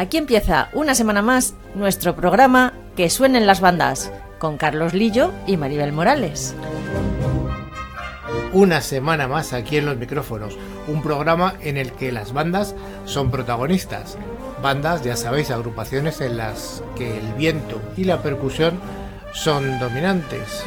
Aquí empieza una semana más nuestro programa Que suenen las bandas con Carlos Lillo y Maribel Morales. Una semana más aquí en los micrófonos, un programa en el que las bandas son protagonistas. Bandas, ya sabéis, agrupaciones en las que el viento y la percusión son dominantes.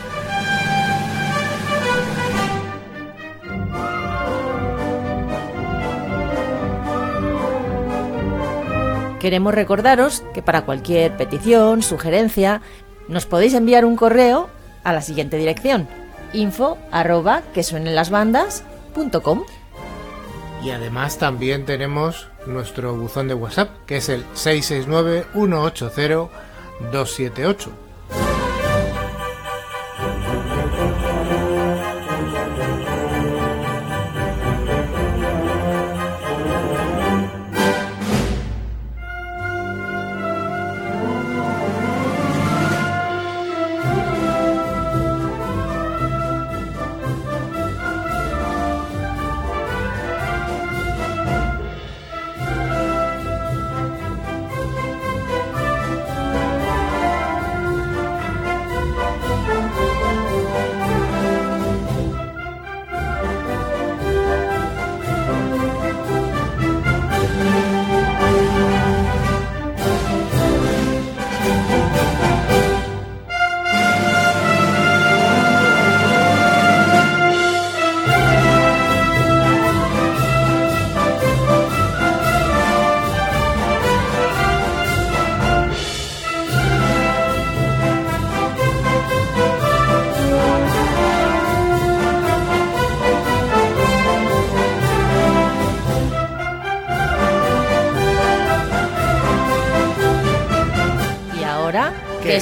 Queremos recordaros que para cualquier petición, sugerencia, nos podéis enviar un correo a la siguiente dirección info arroba que suenen las bandas.com Y además también tenemos nuestro buzón de WhatsApp que es el 669 180 278.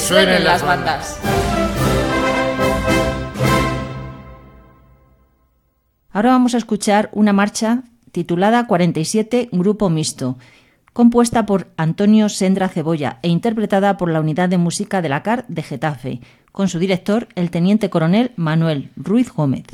Suenen las bandas. Ahora vamos a escuchar una marcha titulada 47 Grupo Mixto, compuesta por Antonio Sendra Cebolla e interpretada por la Unidad de Música de la CAR de Getafe, con su director, el teniente coronel Manuel Ruiz Gómez.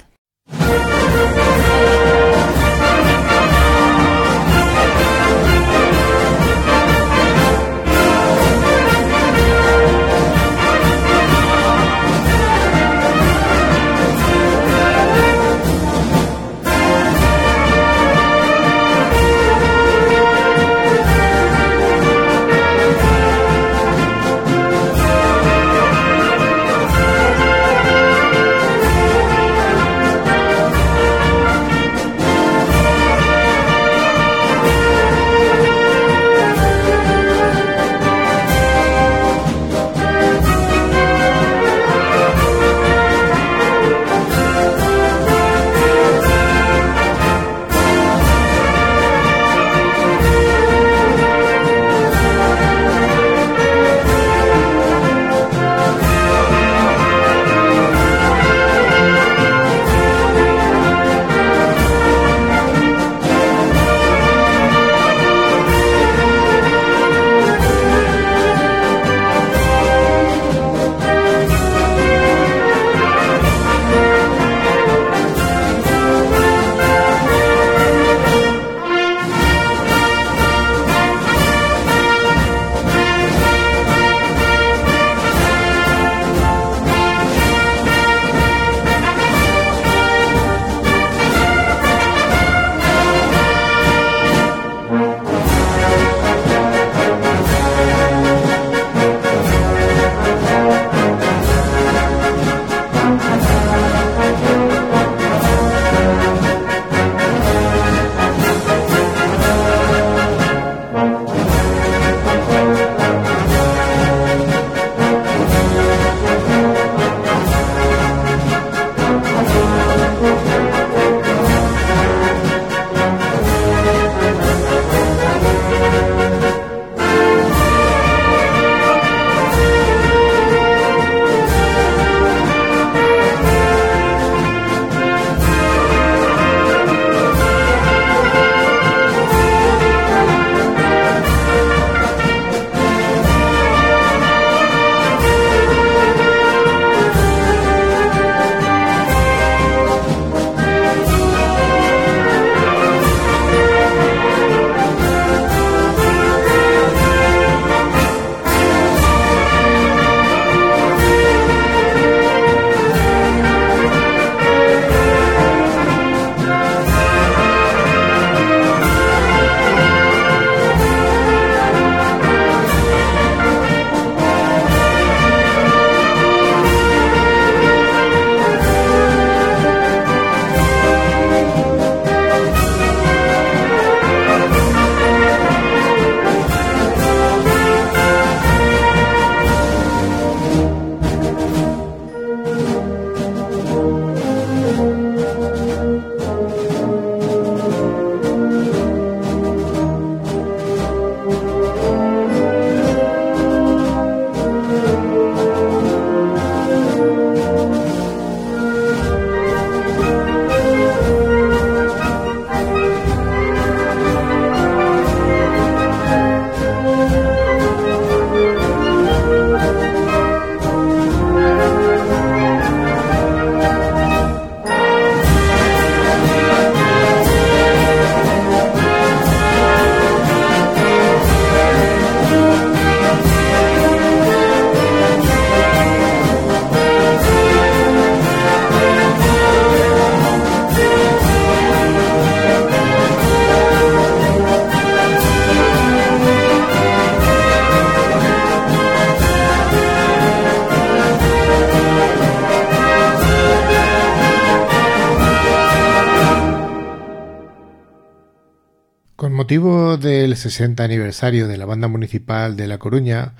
Motivo del 60 aniversario de la banda municipal de La Coruña,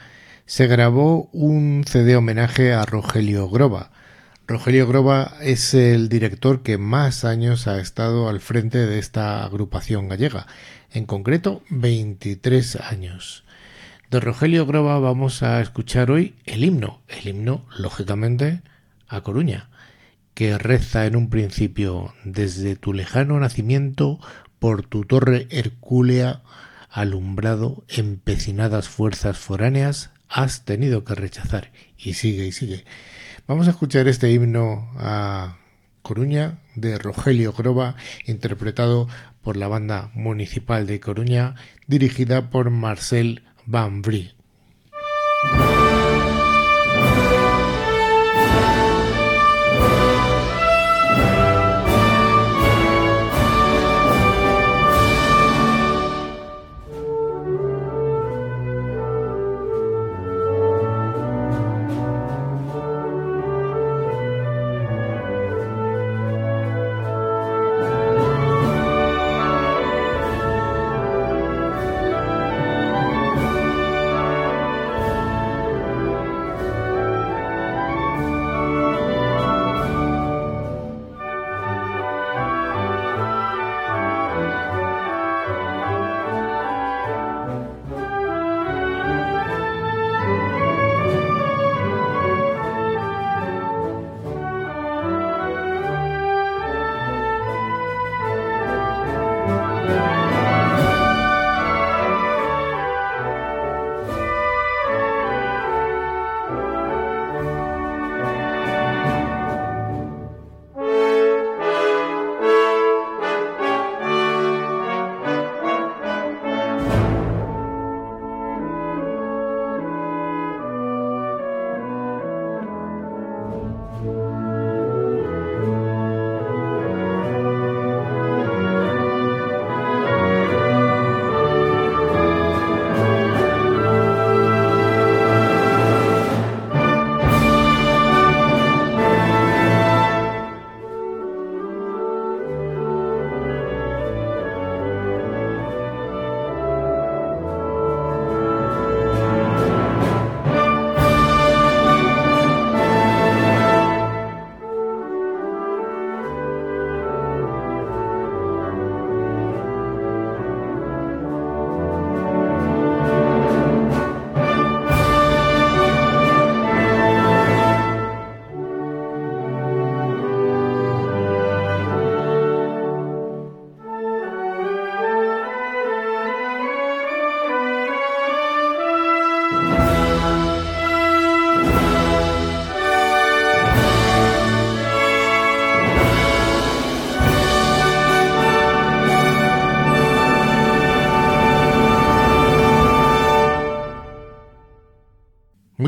se grabó un CD homenaje a Rogelio Groba. Rogelio Groba es el director que más años ha estado al frente de esta agrupación gallega, en concreto 23 años. De Rogelio Groba vamos a escuchar hoy el himno, el himno, lógicamente, a Coruña, que reza en un principio desde tu lejano nacimiento por tu torre hercúlea alumbrado, empecinadas fuerzas foráneas, has tenido que rechazar. Y sigue y sigue. Vamos a escuchar este himno a Coruña de Rogelio Groba, interpretado por la banda municipal de Coruña, dirigida por Marcel Van Vrie.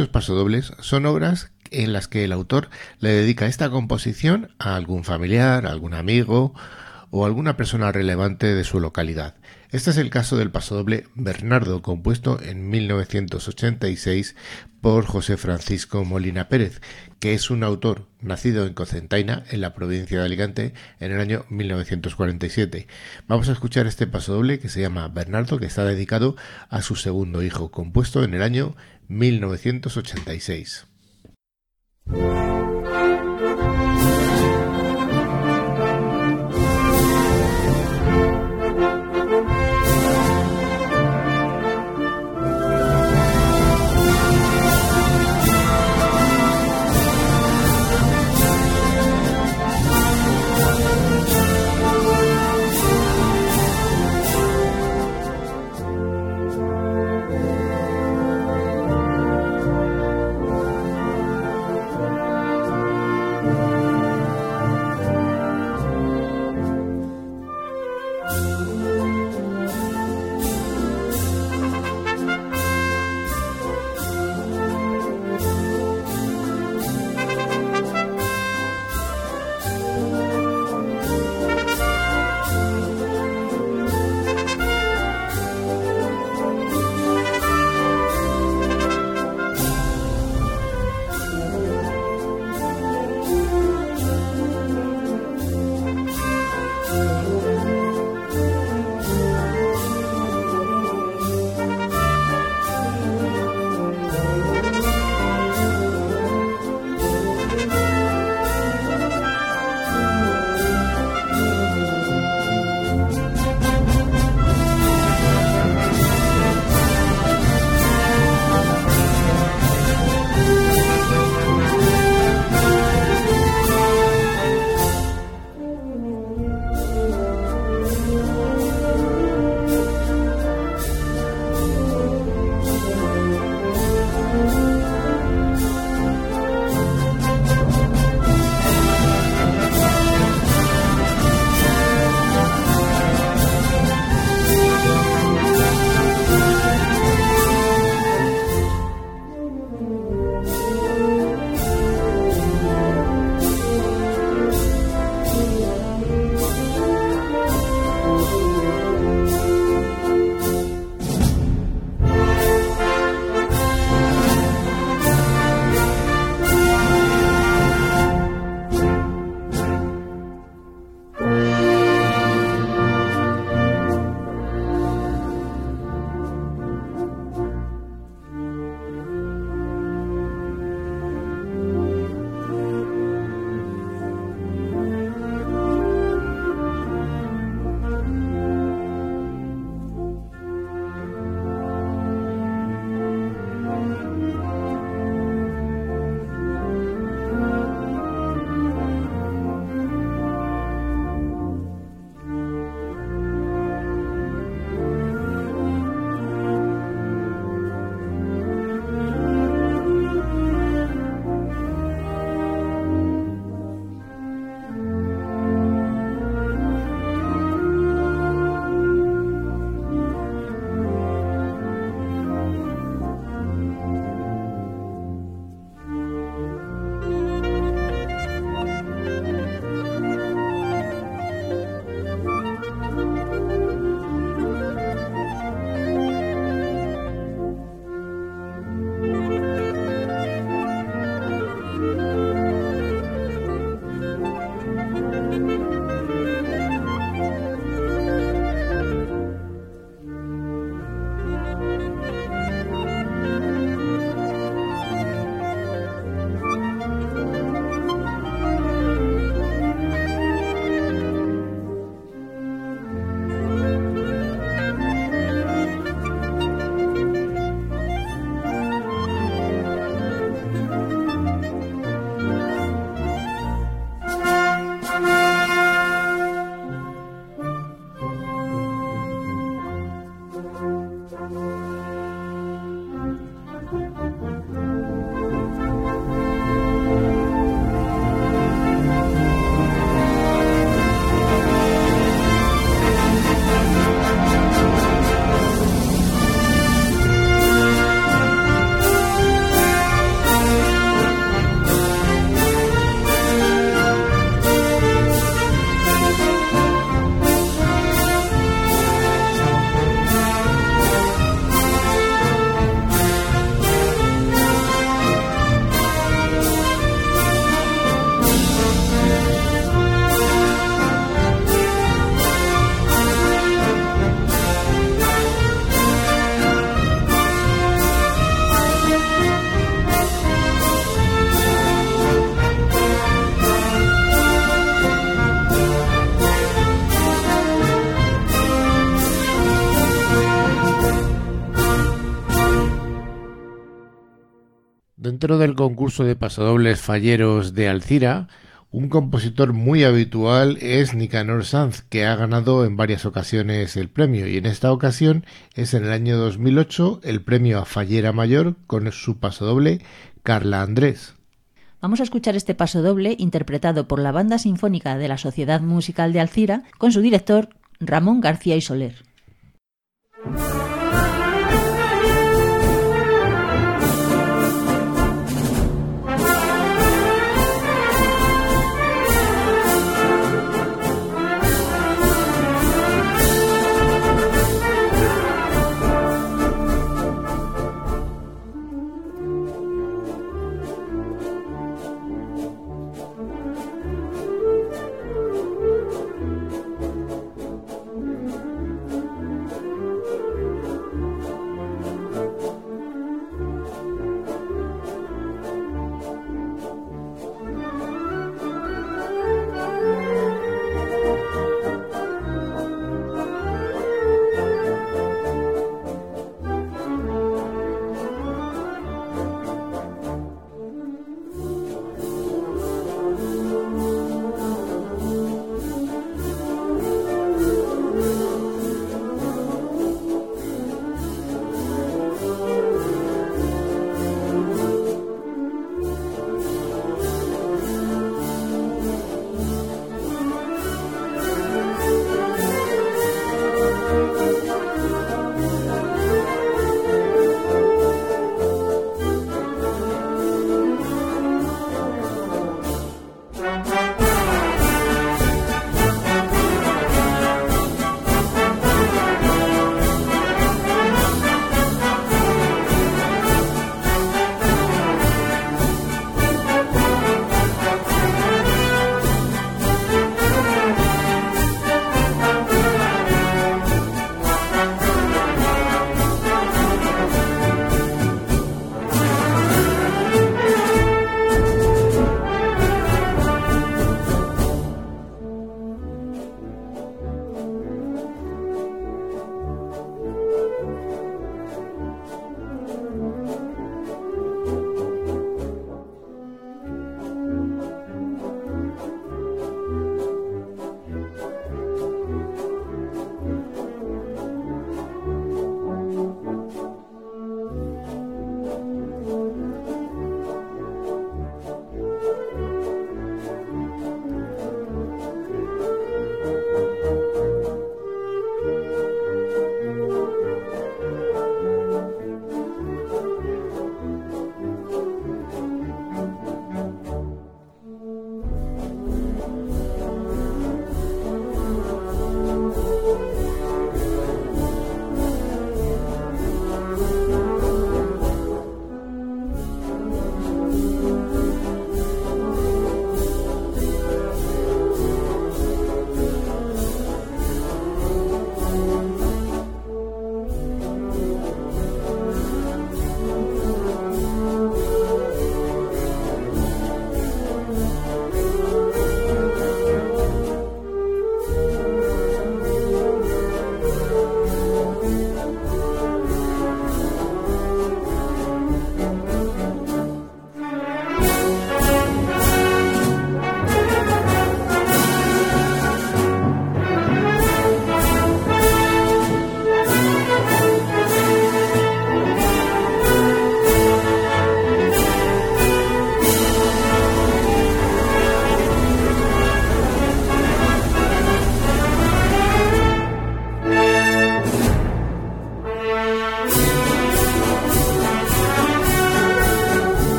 Muchos pasodobles son obras en las que el autor le dedica esta composición a algún familiar, algún amigo o alguna persona relevante de su localidad. Este es el caso del pasodoble Bernardo, compuesto en 1986 por José Francisco Molina Pérez, que es un autor nacido en Cocentaina, en la provincia de Alicante, en el año 1947. Vamos a escuchar este pasodoble que se llama Bernardo, que está dedicado a su segundo hijo, compuesto en el año 1986. Del concurso de pasodobles falleros de Alcira, un compositor muy habitual es Nicanor Sanz, que ha ganado en varias ocasiones el premio, y en esta ocasión es en el año 2008 el premio a Fallera Mayor con su pasodoble Carla Andrés. Vamos a escuchar este pasodoble interpretado por la Banda Sinfónica de la Sociedad Musical de Alcira con su director Ramón García y Soler.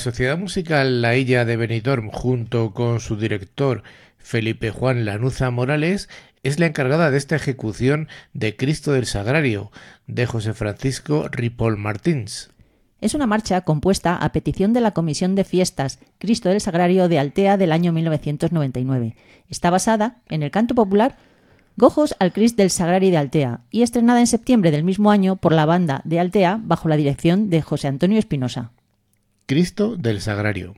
Sociedad Musical La Illa de Benidorm, junto con su director Felipe Juan Lanuza Morales es la encargada de esta ejecución de Cristo del Sagrario, de José Francisco Ripoll Martins. Es una marcha compuesta a petición de la Comisión de Fiestas Cristo del Sagrario de Altea del año 1999. Está basada en el canto popular Gojos al Cristo del Sagrario de Altea y estrenada en septiembre del mismo año por la banda de Altea bajo la dirección de José Antonio Espinosa. Cristo del Sagrario.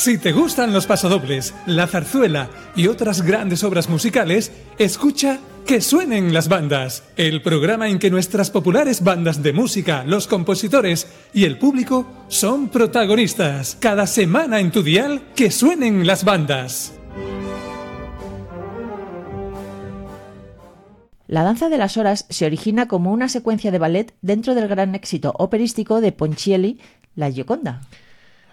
Si te gustan los pasodobles, la zarzuela y otras grandes obras musicales, escucha Que suenen las bandas, el programa en que nuestras populares bandas de música, los compositores y el público son protagonistas. Cada semana en tu dial, Que suenen las bandas. La danza de las horas se origina como una secuencia de ballet dentro del gran éxito operístico de Ponchielli, La Gioconda.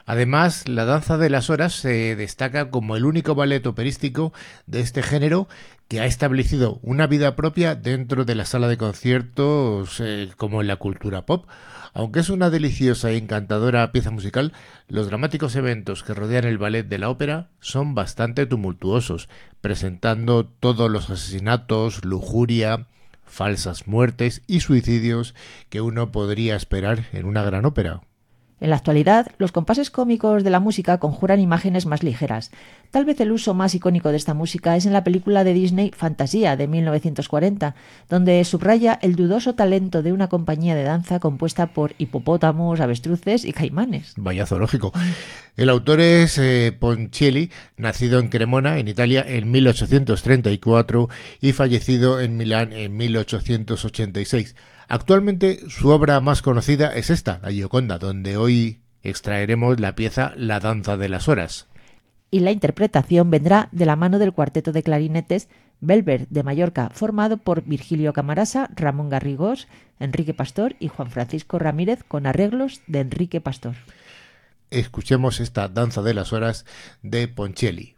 Además, la danza de las horas se destaca como el único ballet operístico de este género que ha establecido una vida propia dentro de la sala de conciertos eh, como en la cultura pop. Aunque es una deliciosa e encantadora pieza musical, los dramáticos eventos que rodean el ballet de la ópera son bastante tumultuosos, presentando todos los asesinatos, lujuria, falsas muertes y suicidios que uno podría esperar en una gran ópera. En la actualidad, los compases cómicos de la música conjuran imágenes más ligeras. Tal vez el uso más icónico de esta música es en la película de Disney Fantasía de 1940, donde subraya el dudoso talento de una compañía de danza compuesta por hipopótamos, avestruces y caimanes. Vaya zoológico. El autor es eh, nacido en Cremona, en Italia, en 1834 y fallecido en Milán en 1886. Actualmente su obra más conocida es esta, La Gioconda, donde hoy extraeremos la pieza La danza de las horas. Y la interpretación vendrá de la mano del cuarteto de clarinetes Belver de Mallorca, formado por Virgilio Camarasa, Ramón Garrigós, Enrique Pastor y Juan Francisco Ramírez, con arreglos de Enrique Pastor. Escuchemos esta danza de las horas de Ponchielli.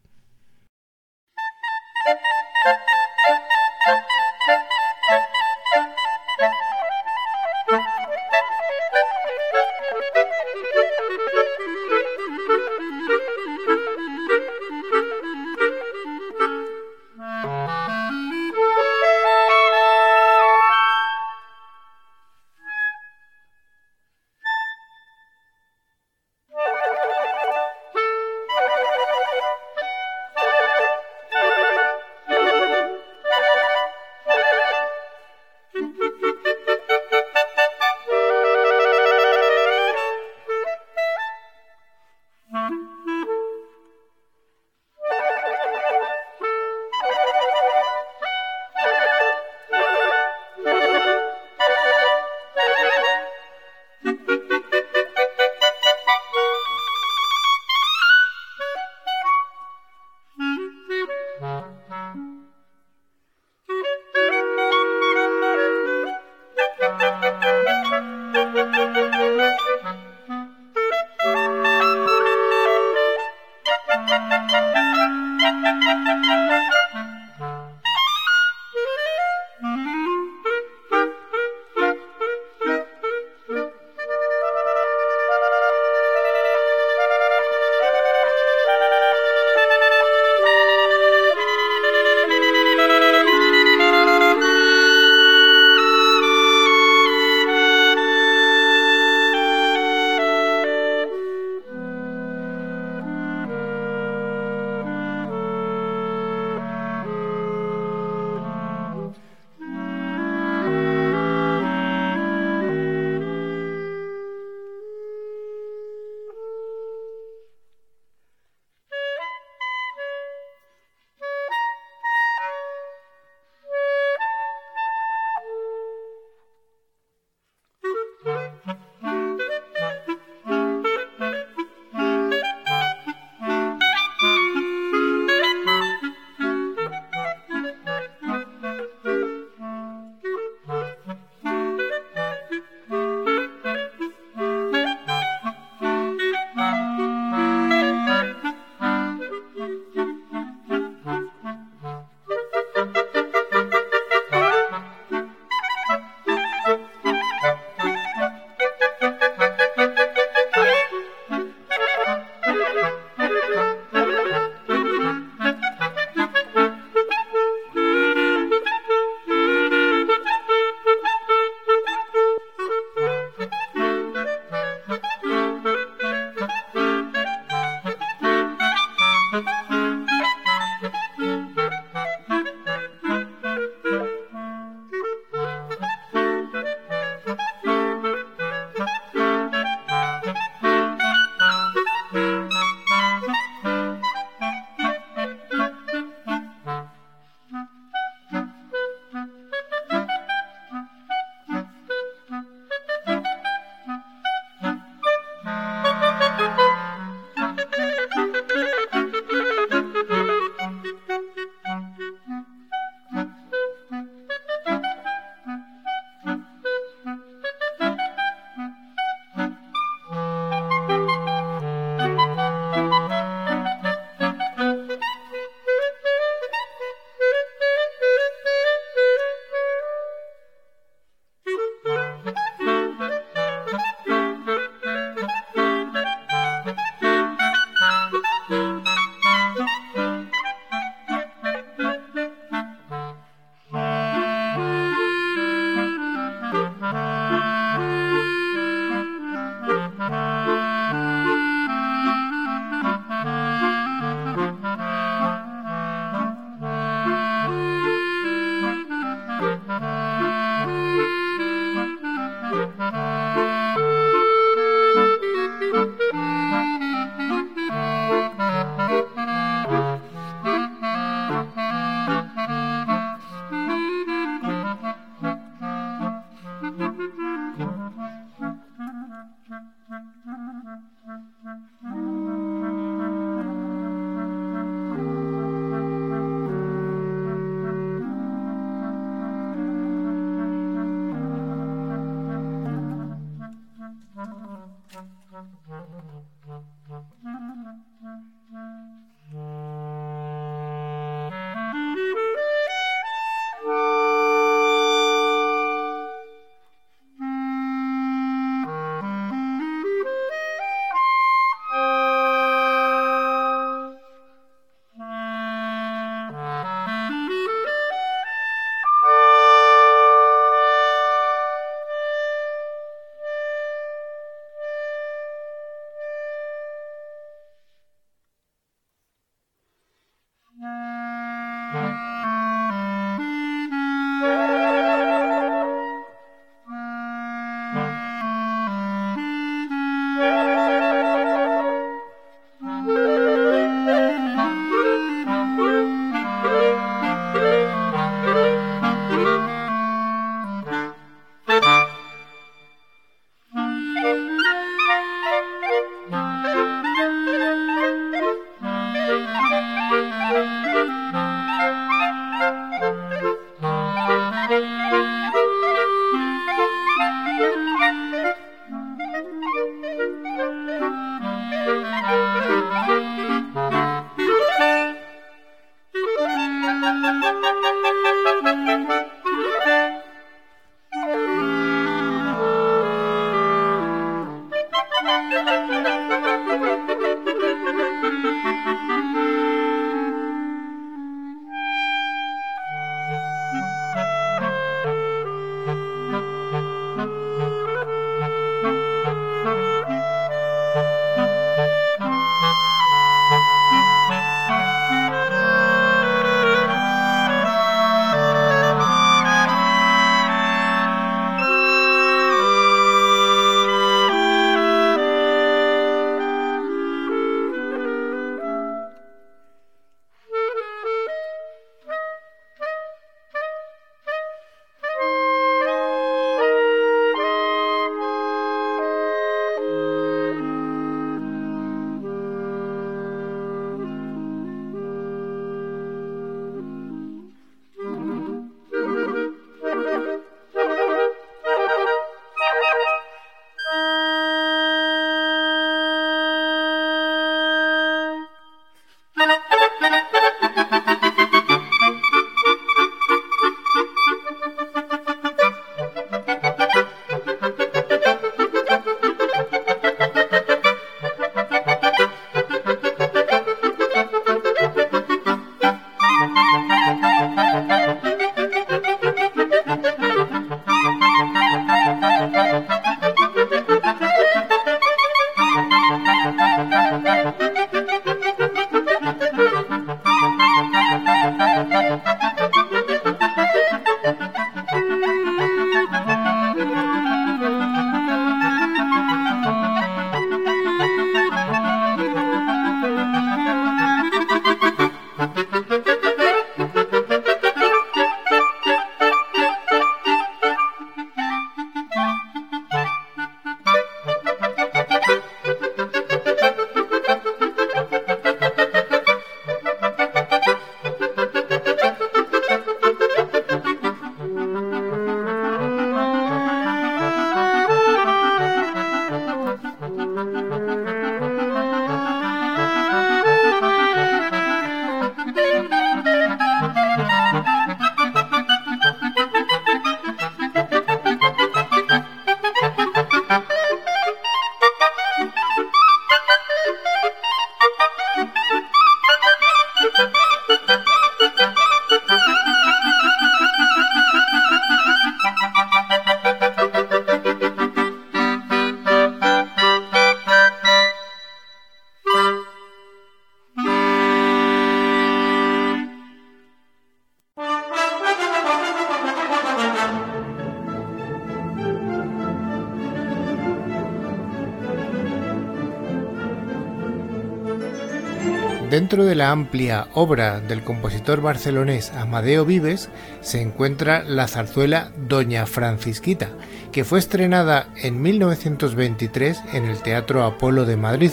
Dentro de la amplia obra del compositor barcelonés Amadeo Vives se encuentra la zarzuela Doña Francisquita, que fue estrenada en 1923 en el Teatro Apolo de Madrid.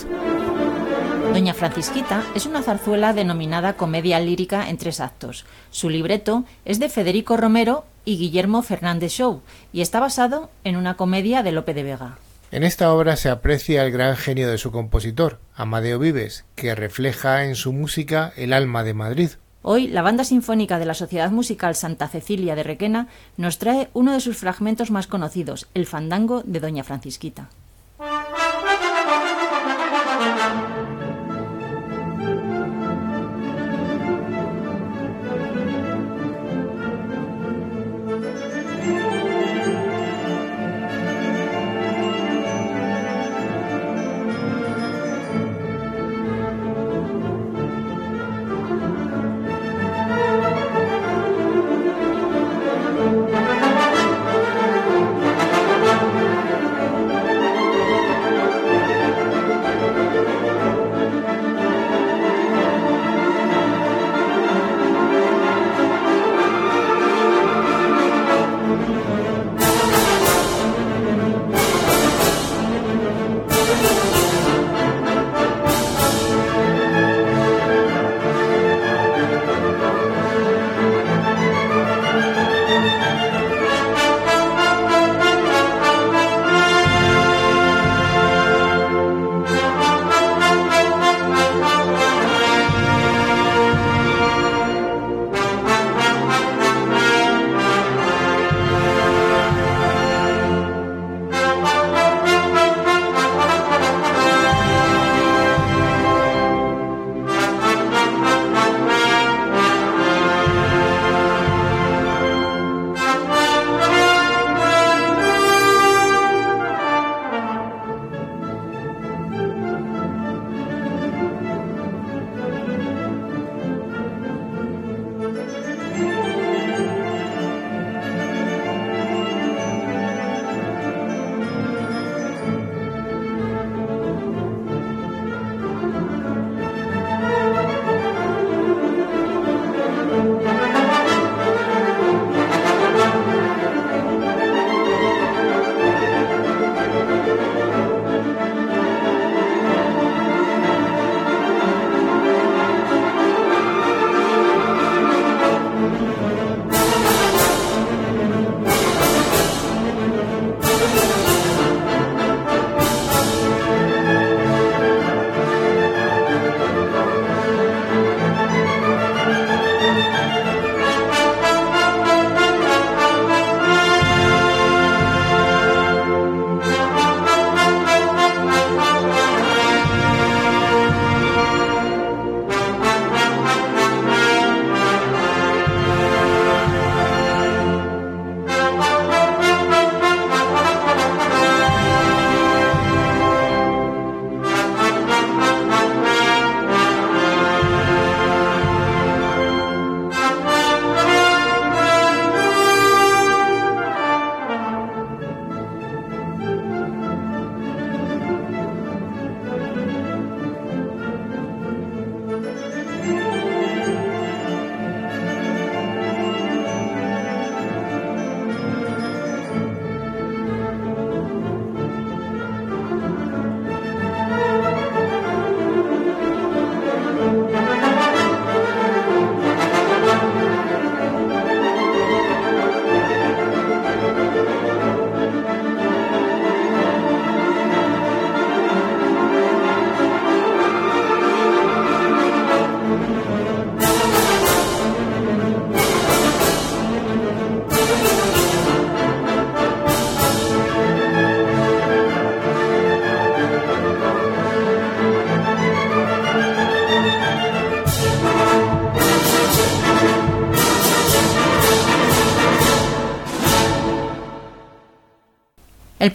Doña Francisquita es una zarzuela denominada comedia lírica en tres actos. Su libreto es de Federico Romero y Guillermo Fernández Show y está basado en una comedia de Lope de Vega. En esta obra se aprecia el gran genio de su compositor, Amadeo Vives, que refleja en su música el alma de Madrid. Hoy, la Banda Sinfónica de la Sociedad Musical Santa Cecilia de Requena nos trae uno de sus fragmentos más conocidos, el fandango de Doña Francisquita.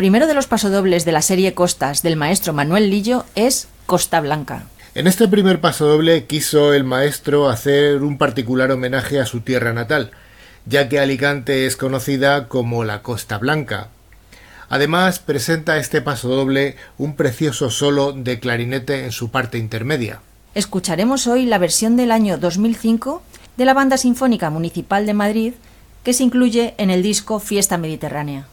Primero de los pasodobles de la serie Costas del maestro Manuel Lillo es Costa Blanca. En este primer pasodoble quiso el maestro hacer un particular homenaje a su tierra natal, ya que Alicante es conocida como la Costa Blanca. Además, presenta este pasodoble un precioso solo de clarinete en su parte intermedia. Escucharemos hoy la versión del año 2005 de la Banda Sinfónica Municipal de Madrid que se incluye en el disco Fiesta Mediterránea.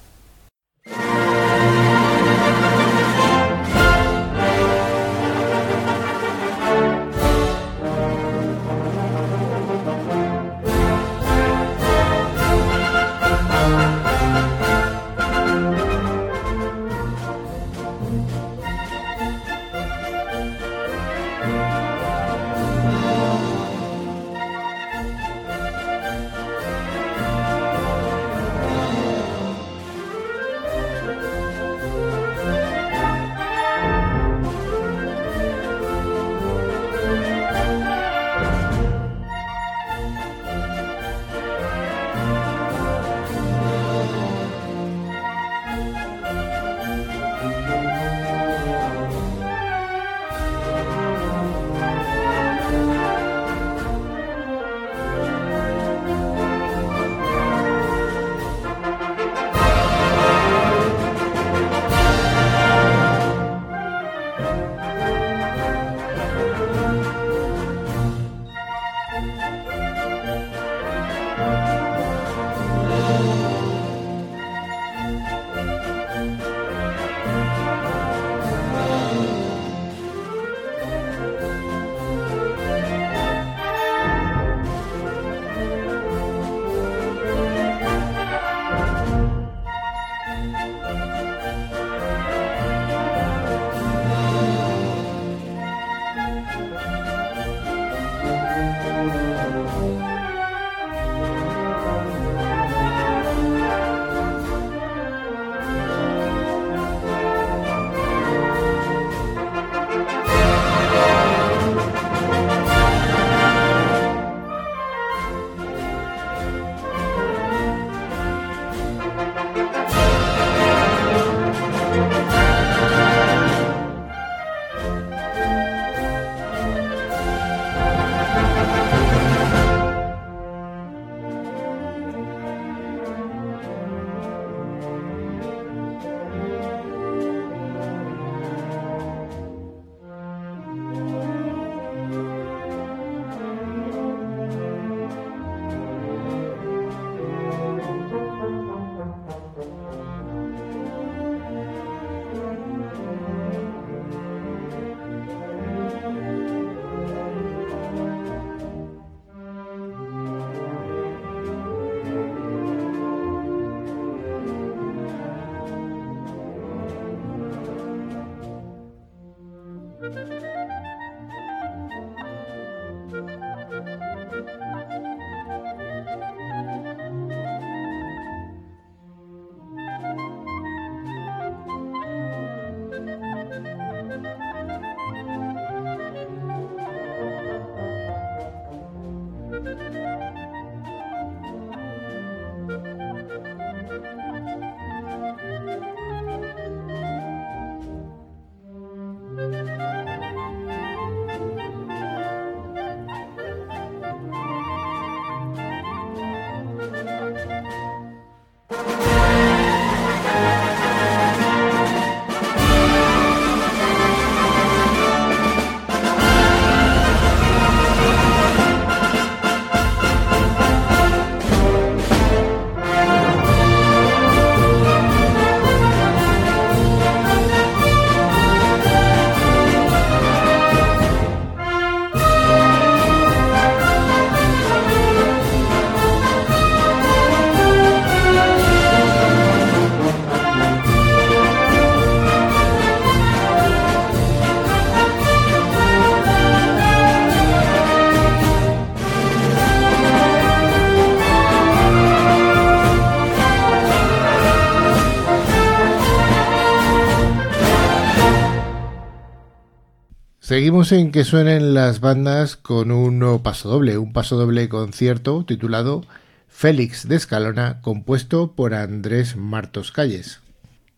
Seguimos en que suenen las bandas con un nuevo paso doble, un paso doble concierto titulado Félix de Escalona, compuesto por Andrés Martos Calles.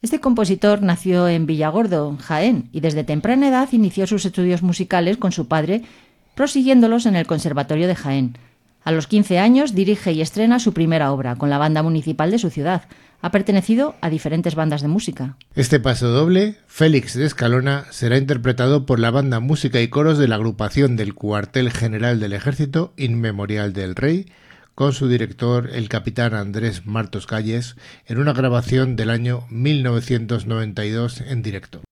Este compositor nació en Villagordo, Jaén, y desde temprana edad inició sus estudios musicales con su padre, prosiguiéndolos en el Conservatorio de Jaén. A los 15 años dirige y estrena su primera obra con la banda municipal de su ciudad. Ha pertenecido a diferentes bandas de música. Este paso doble, Félix de Escalona, será interpretado por la banda Música y Coros de la agrupación del Cuartel General del Ejército Inmemorial del Rey, con su director, el capitán Andrés Martos Calles, en una grabación del año 1992 en directo.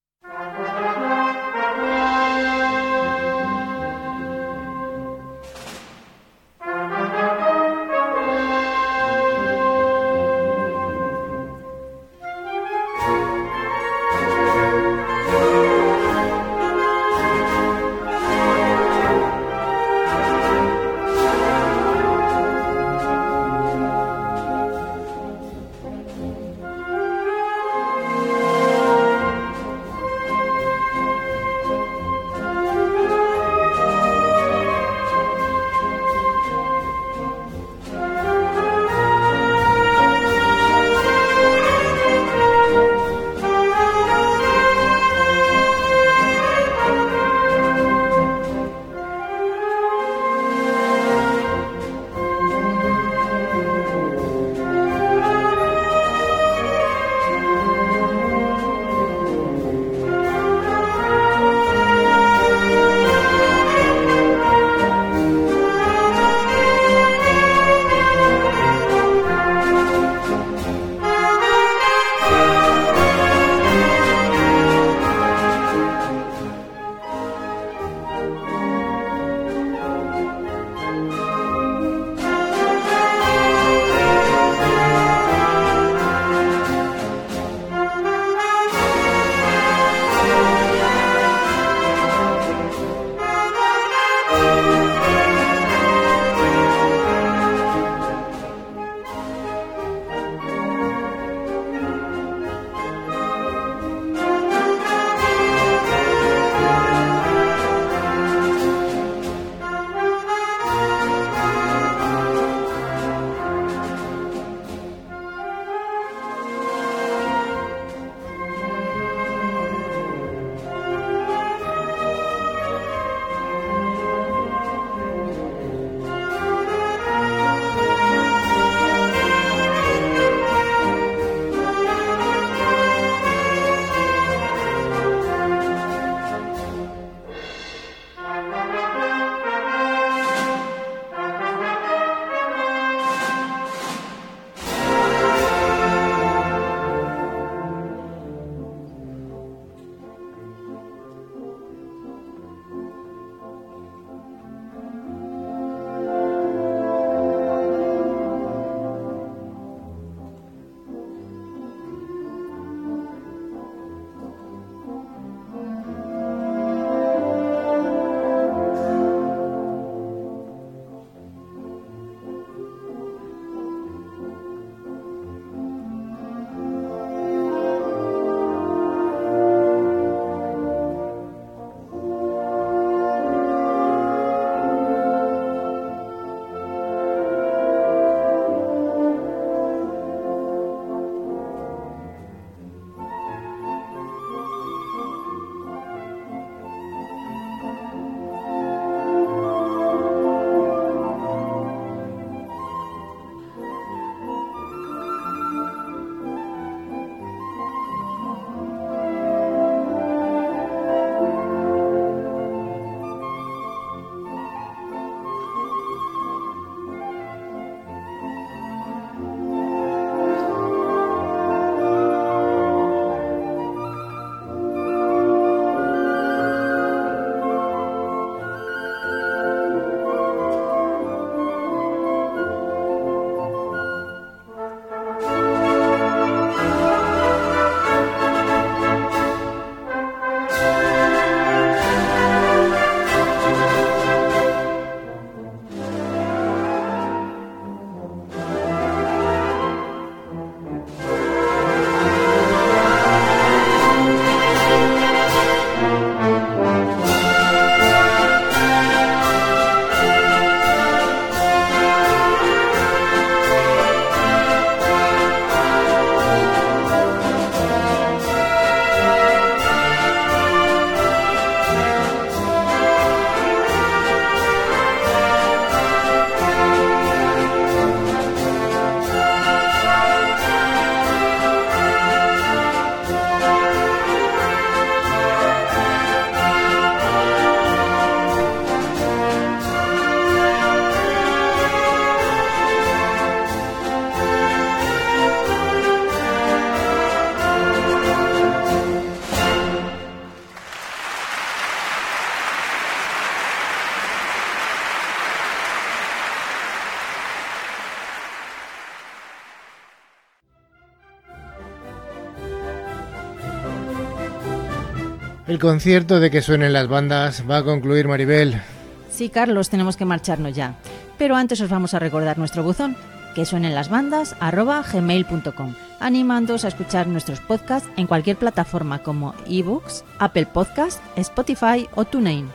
El concierto de que suenen las bandas va a concluir Maribel. Sí, Carlos, tenemos que marcharnos ya. Pero antes os vamos a recordar nuestro buzón, que suenen las bandas gmail.com, animándoos a escuchar nuestros podcasts en cualquier plataforma como eBooks, Apple Podcasts, Spotify o TuneIn.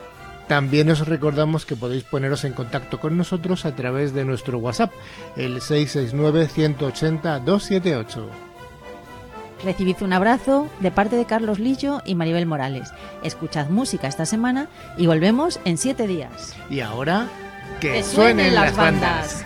También os recordamos que podéis poneros en contacto con nosotros a través de nuestro WhatsApp, el 669-180-278. Recibid un abrazo de parte de Carlos Lillo y Maribel Morales. Escuchad música esta semana y volvemos en siete días. Y ahora, que, suenen, las bandas.